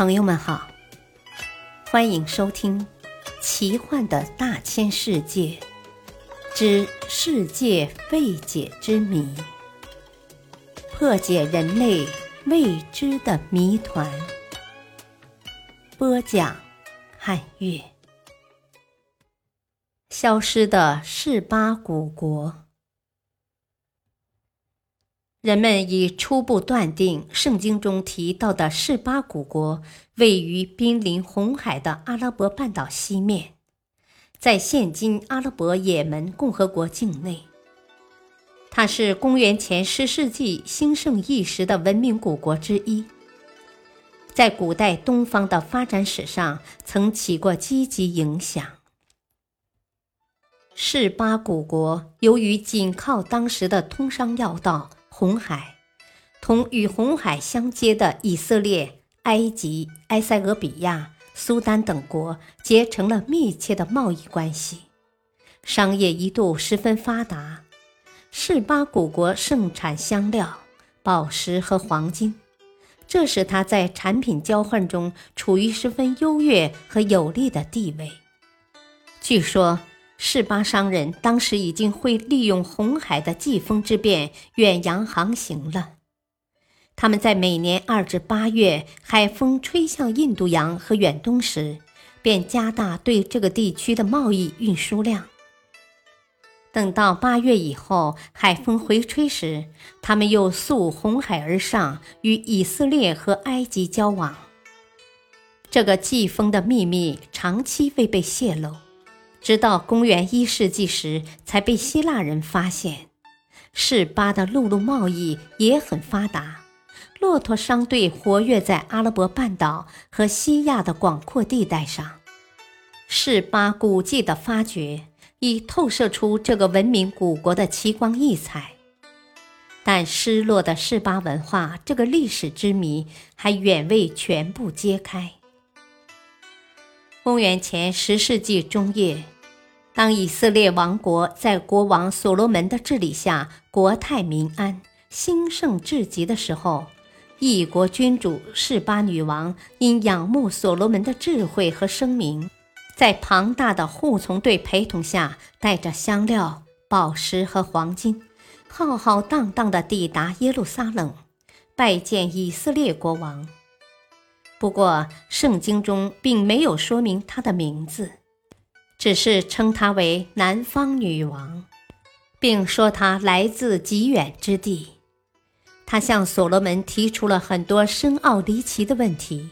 朋友们好，欢迎收听《奇幻的大千世界之世界未解之谜》，破解人类未知的谜团。播讲：汉月。消失的示巴古国。人们已初步断定，圣经中提到的示巴古国位于濒临红海的阿拉伯半岛西面，在现今阿拉伯也门共和国境内。它是公元前十世纪兴盛一时的文明古国之一，在古代东方的发展史上曾起过积极影响。示巴古国由于紧靠当时的通商要道。红海同与红海相接的以色列、埃及、埃塞俄比亚、苏丹等国结成了密切的贸易关系，商业一度十分发达。示巴古国盛产香料、宝石和黄金，这使它在产品交换中处于十分优越和有利的地位。据说。示巴商人当时已经会利用红海的季风之变远洋航行了。他们在每年二至八月海风吹向印度洋和远东时，便加大对这个地区的贸易运输量。等到八月以后，海风回吹时，他们又溯红海而上，与以色列和埃及交往。这个季风的秘密长期未被泄露。直到公元一世纪时，才被希腊人发现。士巴的陆路贸易也很发达，骆驼商队活跃在阿拉伯半岛和西亚的广阔地带上。示巴古迹的发掘已透射出这个文明古国的奇光异彩，但失落的示巴文化这个历史之谜还远未全部揭开。公元前十世纪中叶，当以色列王国在国王所罗门的治理下国泰民安、兴盛至极的时候，异国君主示巴女王因仰慕所罗门的智慧和声名，在庞大的护从队陪同下，带着香料、宝石和黄金，浩浩荡荡地抵达耶路撒冷，拜见以色列国王。不过，圣经中并没有说明她的名字，只是称她为南方女王，并说她来自极远之地。她向所罗门提出了很多深奥离奇的问题，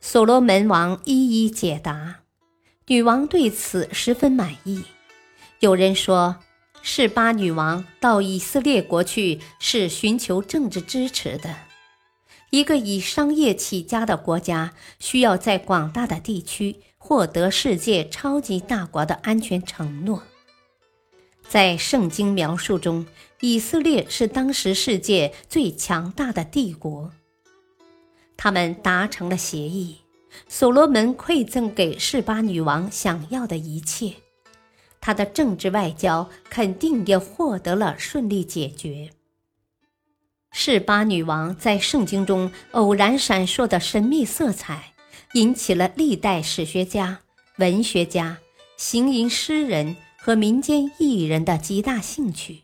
所罗门王一一解答。女王对此十分满意。有人说，示巴女王到以色列国去是寻求政治支持的。一个以商业起家的国家，需要在广大的地区获得世界超级大国的安全承诺。在圣经描述中，以色列是当时世界最强大的帝国。他们达成了协议，所罗门馈赠给示巴女王想要的一切，他的政治外交肯定也获得了顺利解决。示巴女王在圣经中偶然闪烁的神秘色彩，引起了历代史学家、文学家、行吟诗人和民间艺人的极大兴趣。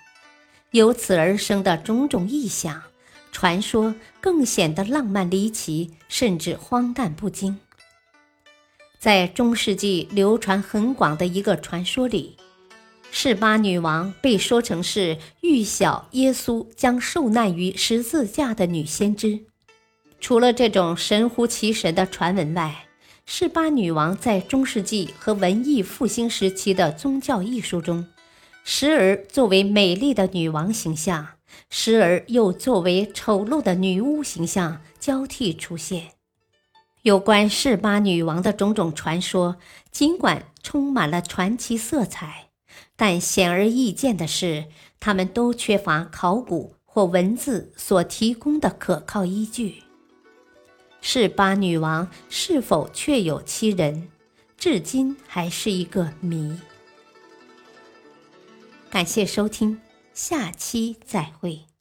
由此而生的种种异想、传说，更显得浪漫离奇，甚至荒诞不经。在中世纪流传很广的一个传说里。示巴女王被说成是预晓耶稣将受难于十字架的女先知。除了这种神乎其神的传闻外，示巴女王在中世纪和文艺复兴时期的宗教艺术中，时而作为美丽的女王形象，时而又作为丑陋的女巫形象交替出现。有关示巴女王的种种传说，尽管充满了传奇色彩。但显而易见的是，他们都缺乏考古或文字所提供的可靠依据。是巴女王是否确有其人，至今还是一个谜。感谢收听，下期再会。